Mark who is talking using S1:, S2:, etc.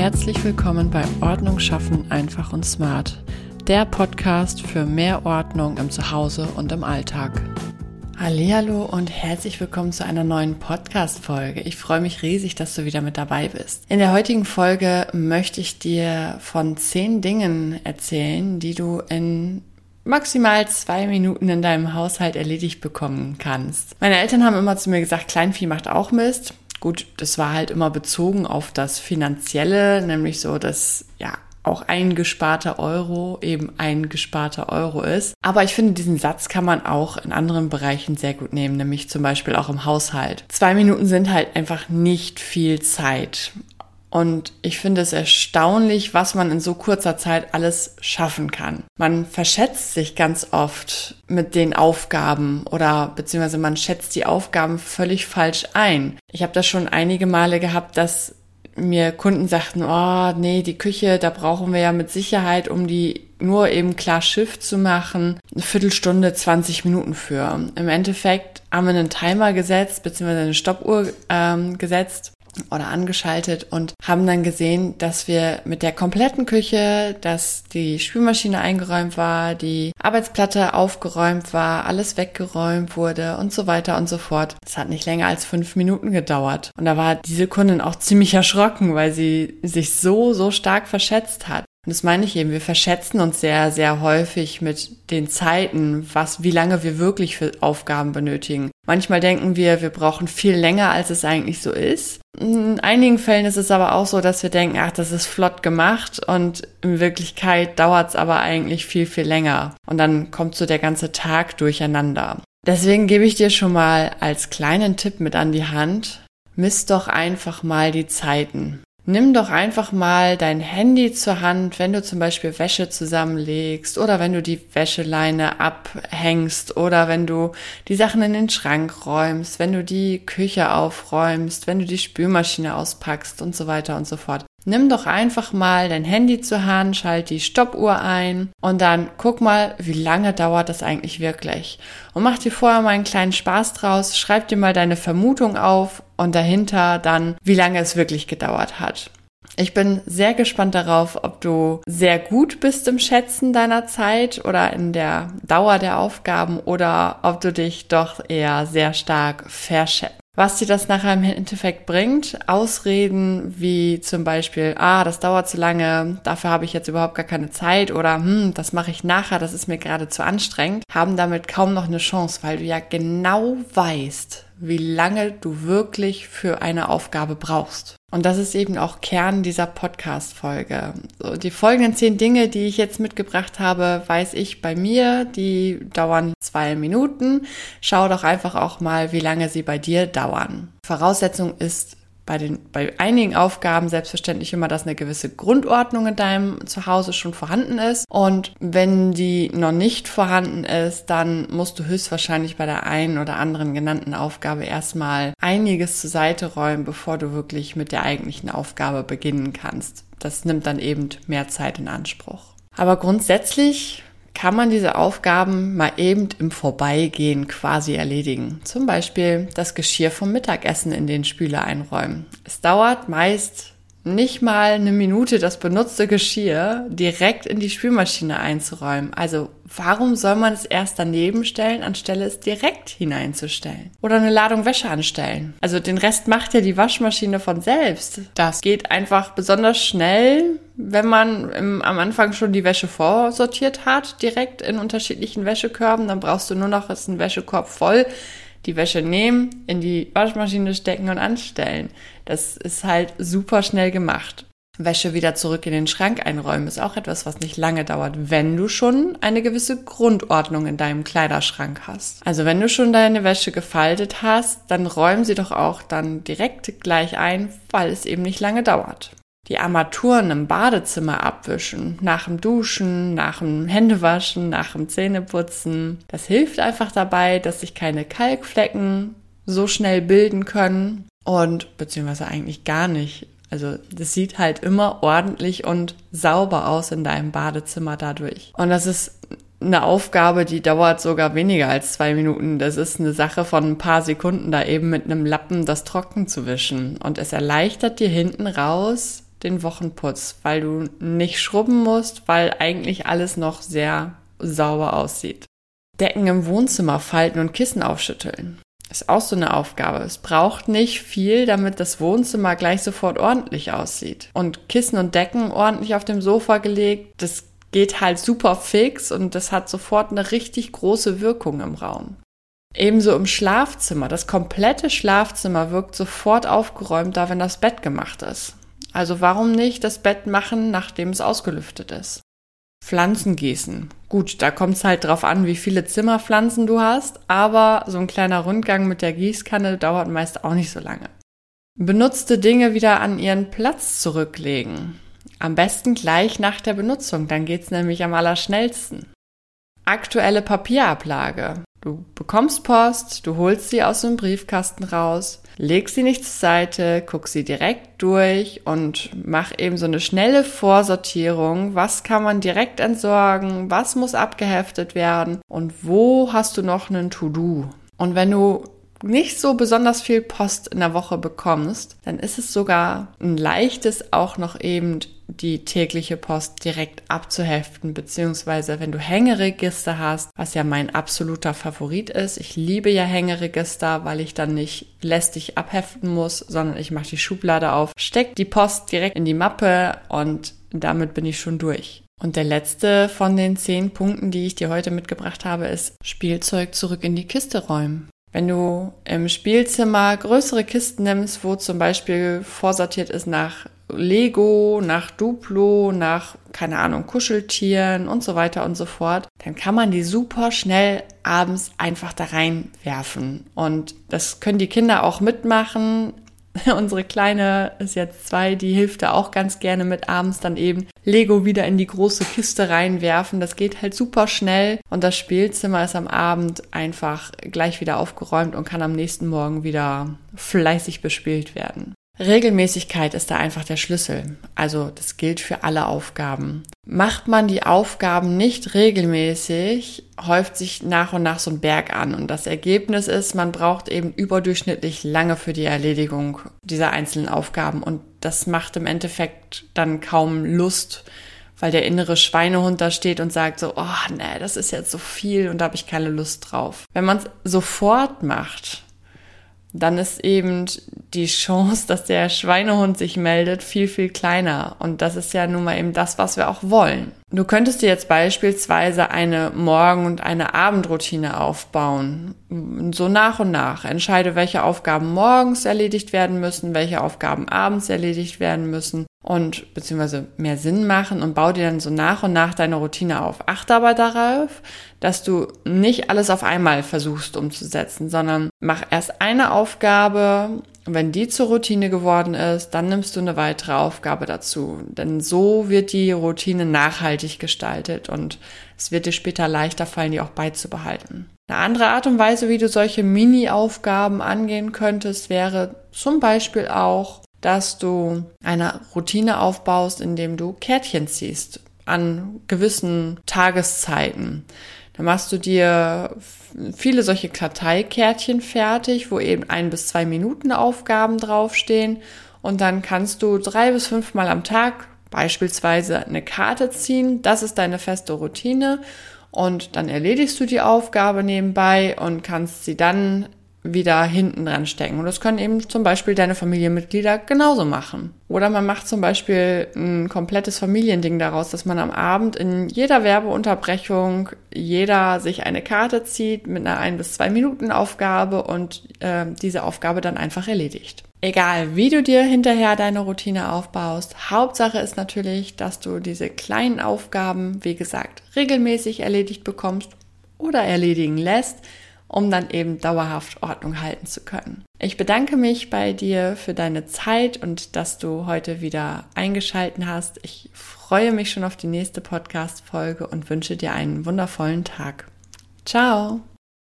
S1: Herzlich willkommen bei Ordnung schaffen einfach und smart, der Podcast für mehr Ordnung im Zuhause und im Alltag. Hallo und herzlich willkommen zu einer neuen Podcast Folge. Ich freue mich riesig, dass du wieder mit dabei bist. In der heutigen Folge möchte ich dir von zehn Dingen erzählen, die du in maximal zwei Minuten in deinem Haushalt erledigt bekommen kannst. Meine Eltern haben immer zu mir gesagt, Kleinvieh macht auch Mist. Gut, das war halt immer bezogen auf das Finanzielle, nämlich so, dass ja auch ein gesparter Euro eben ein gesparter Euro ist. Aber ich finde, diesen Satz kann man auch in anderen Bereichen sehr gut nehmen, nämlich zum Beispiel auch im Haushalt. Zwei Minuten sind halt einfach nicht viel Zeit. Und ich finde es erstaunlich, was man in so kurzer Zeit alles schaffen kann. Man verschätzt sich ganz oft mit den Aufgaben oder beziehungsweise man schätzt die Aufgaben völlig falsch ein. Ich habe das schon einige Male gehabt, dass mir Kunden sagten, oh nee, die Küche, da brauchen wir ja mit Sicherheit, um die nur eben klar Schiff zu machen, eine Viertelstunde, 20 Minuten für. Im Endeffekt haben wir einen Timer gesetzt, beziehungsweise eine Stoppuhr ähm, gesetzt oder angeschaltet und haben dann gesehen, dass wir mit der kompletten Küche, dass die Spülmaschine eingeräumt war, die Arbeitsplatte aufgeräumt war, alles weggeräumt wurde und so weiter und so fort. Es hat nicht länger als fünf Minuten gedauert. Und da war diese Kundin auch ziemlich erschrocken, weil sie sich so, so stark verschätzt hat. Und das meine ich eben, wir verschätzen uns sehr, sehr häufig mit den Zeiten, was, wie lange wir wirklich für Aufgaben benötigen. Manchmal denken wir, wir brauchen viel länger, als es eigentlich so ist. In einigen Fällen ist es aber auch so, dass wir denken, ach, das ist flott gemacht und in Wirklichkeit dauert es aber eigentlich viel, viel länger. Und dann kommt so der ganze Tag durcheinander. Deswegen gebe ich dir schon mal als kleinen Tipp mit an die Hand, misst doch einfach mal die Zeiten. Nimm doch einfach mal dein Handy zur Hand, wenn du zum Beispiel Wäsche zusammenlegst oder wenn du die Wäscheleine abhängst oder wenn du die Sachen in den Schrank räumst, wenn du die Küche aufräumst, wenn du die Spülmaschine auspackst und so weiter und so fort. Nimm doch einfach mal dein Handy zur Hand, schalt die Stoppuhr ein und dann guck mal, wie lange dauert das eigentlich wirklich. Und mach dir vorher mal einen kleinen Spaß draus, schreib dir mal deine Vermutung auf und dahinter dann, wie lange es wirklich gedauert hat. Ich bin sehr gespannt darauf, ob du sehr gut bist im Schätzen deiner Zeit oder in der Dauer der Aufgaben oder ob du dich doch eher sehr stark verschätzt. Was dir das nachher im Endeffekt bringt, Ausreden wie zum Beispiel, ah, das dauert zu lange, dafür habe ich jetzt überhaupt gar keine Zeit oder hm, das mache ich nachher, das ist mir gerade zu anstrengend, haben damit kaum noch eine Chance, weil du ja genau weißt, wie lange du wirklich für eine Aufgabe brauchst. Und das ist eben auch Kern dieser Podcast-Folge. So, die folgenden zehn Dinge, die ich jetzt mitgebracht habe, weiß ich bei mir, die dauern zwei Minuten. Schau doch einfach auch mal, wie lange sie bei dir dauern. Voraussetzung ist bei den, bei einigen Aufgaben selbstverständlich immer, dass eine gewisse Grundordnung in deinem Zuhause schon vorhanden ist. Und wenn die noch nicht vorhanden ist, dann musst du höchstwahrscheinlich bei der einen oder anderen genannten Aufgabe erstmal einiges zur Seite räumen, bevor du wirklich mit der eigentlichen Aufgabe beginnen kannst. Das nimmt dann eben mehr Zeit in Anspruch. Aber grundsätzlich kann man diese Aufgaben mal eben im Vorbeigehen quasi erledigen. Zum Beispiel das Geschirr vom Mittagessen in den Spüler einräumen. Es dauert meist nicht mal eine Minute, das benutzte Geschirr direkt in die Spülmaschine einzuräumen. Also warum soll man es erst daneben stellen, anstelle es direkt hineinzustellen? Oder eine Ladung Wäsche anstellen. Also den Rest macht ja die Waschmaschine von selbst. Das geht einfach besonders schnell, wenn man im, am Anfang schon die Wäsche vorsortiert hat, direkt in unterschiedlichen Wäschekörben. Dann brauchst du nur noch einen Wäschekorb voll die Wäsche nehmen, in die Waschmaschine stecken und anstellen. Das ist halt super schnell gemacht. Wäsche wieder zurück in den Schrank einräumen ist auch etwas, was nicht lange dauert, wenn du schon eine gewisse Grundordnung in deinem Kleiderschrank hast. Also wenn du schon deine Wäsche gefaltet hast, dann räum sie doch auch dann direkt gleich ein, weil es eben nicht lange dauert die Armaturen im Badezimmer abwischen, nach dem Duschen, nach dem Händewaschen, nach dem Zähneputzen. Das hilft einfach dabei, dass sich keine Kalkflecken so schnell bilden können und beziehungsweise eigentlich gar nicht. Also das sieht halt immer ordentlich und sauber aus in deinem Badezimmer dadurch. Und das ist eine Aufgabe, die dauert sogar weniger als zwei Minuten. Das ist eine Sache von ein paar Sekunden, da eben mit einem Lappen das trocken zu wischen. Und es erleichtert dir hinten raus den Wochenputz, weil du nicht schrubben musst, weil eigentlich alles noch sehr sauber aussieht. Decken im Wohnzimmer falten und Kissen aufschütteln. Ist auch so eine Aufgabe. Es braucht nicht viel, damit das Wohnzimmer gleich sofort ordentlich aussieht. Und Kissen und Decken ordentlich auf dem Sofa gelegt, das geht halt super fix und das hat sofort eine richtig große Wirkung im Raum. Ebenso im Schlafzimmer. Das komplette Schlafzimmer wirkt sofort aufgeräumt da, wenn das Bett gemacht ist. Also warum nicht das Bett machen, nachdem es ausgelüftet ist? Pflanzen gießen. Gut, da kommt es halt drauf an, wie viele Zimmerpflanzen du hast, aber so ein kleiner Rundgang mit der Gießkanne dauert meist auch nicht so lange. Benutzte Dinge wieder an ihren Platz zurücklegen. Am besten gleich nach der Benutzung, dann geht's nämlich am allerschnellsten. Aktuelle Papierablage. Du bekommst Post, du holst sie aus dem Briefkasten raus, legst sie nicht zur Seite, guck sie direkt durch und mach eben so eine schnelle Vorsortierung. Was kann man direkt entsorgen? Was muss abgeheftet werden? Und wo hast du noch einen To-Do? Und wenn du nicht so besonders viel Post in der Woche bekommst, dann ist es sogar ein leichtes, auch noch eben die tägliche Post direkt abzuheften, beziehungsweise wenn du Hängeregister hast, was ja mein absoluter Favorit ist. Ich liebe ja Hängeregister, weil ich dann nicht lästig abheften muss, sondern ich mache die Schublade auf, steck die Post direkt in die Mappe und damit bin ich schon durch. Und der letzte von den zehn Punkten, die ich dir heute mitgebracht habe, ist Spielzeug zurück in die Kiste räumen. Wenn du im Spielzimmer größere Kisten nimmst, wo zum Beispiel vorsortiert ist nach Lego, nach Duplo, nach, keine Ahnung, Kuscheltieren und so weiter und so fort, dann kann man die super schnell abends einfach da reinwerfen. Und das können die Kinder auch mitmachen. Unsere Kleine ist jetzt zwei, die hilft da auch ganz gerne mit abends dann eben Lego wieder in die große Kiste reinwerfen. Das geht halt super schnell und das Spielzimmer ist am Abend einfach gleich wieder aufgeräumt und kann am nächsten Morgen wieder fleißig bespielt werden. Regelmäßigkeit ist da einfach der Schlüssel. Also das gilt für alle Aufgaben. Macht man die Aufgaben nicht regelmäßig, häuft sich nach und nach so ein Berg an. Und das Ergebnis ist, man braucht eben überdurchschnittlich lange für die Erledigung dieser einzelnen Aufgaben. Und das macht im Endeffekt dann kaum Lust, weil der innere Schweinehund da steht und sagt so, oh nee, das ist jetzt so viel und da habe ich keine Lust drauf. Wenn man es sofort macht, dann ist eben die Chance, dass der Schweinehund sich meldet, viel, viel kleiner. Und das ist ja nun mal eben das, was wir auch wollen. Du könntest dir jetzt beispielsweise eine Morgen- und eine Abendroutine aufbauen. So nach und nach. Entscheide, welche Aufgaben morgens erledigt werden müssen, welche Aufgaben abends erledigt werden müssen und beziehungsweise mehr Sinn machen und bau dir dann so nach und nach deine Routine auf. Achte aber darauf, dass du nicht alles auf einmal versuchst umzusetzen, sondern mach erst eine Aufgabe und wenn die zur Routine geworden ist, dann nimmst du eine weitere Aufgabe dazu. Denn so wird die Routine nachhaltig gestaltet und es wird dir später leichter fallen, die auch beizubehalten. Eine andere Art und Weise, wie du solche Mini-Aufgaben angehen könntest, wäre zum Beispiel auch, dass du eine Routine aufbaust, indem du Kärtchen ziehst an gewissen Tageszeiten. Dann machst du dir viele solche Karteikärtchen fertig, wo eben ein bis zwei Minuten Aufgaben draufstehen. Und dann kannst du drei bis fünfmal am Tag beispielsweise eine Karte ziehen. Das ist deine feste Routine. Und dann erledigst du die Aufgabe nebenbei und kannst sie dann wieder hinten dran stecken. Und das können eben zum Beispiel deine Familienmitglieder genauso machen. Oder man macht zum Beispiel ein komplettes Familiending daraus, dass man am Abend in jeder Werbeunterbrechung jeder sich eine Karte zieht mit einer ein bis zwei Minuten Aufgabe und äh, diese Aufgabe dann einfach erledigt. Egal, wie du dir hinterher deine Routine aufbaust, Hauptsache ist natürlich, dass du diese kleinen Aufgaben, wie gesagt, regelmäßig erledigt bekommst oder erledigen lässt um dann eben dauerhaft Ordnung halten zu können. Ich bedanke mich bei dir für deine Zeit und dass du heute wieder eingeschalten hast. Ich freue mich schon auf die nächste Podcast-Folge und wünsche dir einen wundervollen Tag. Ciao!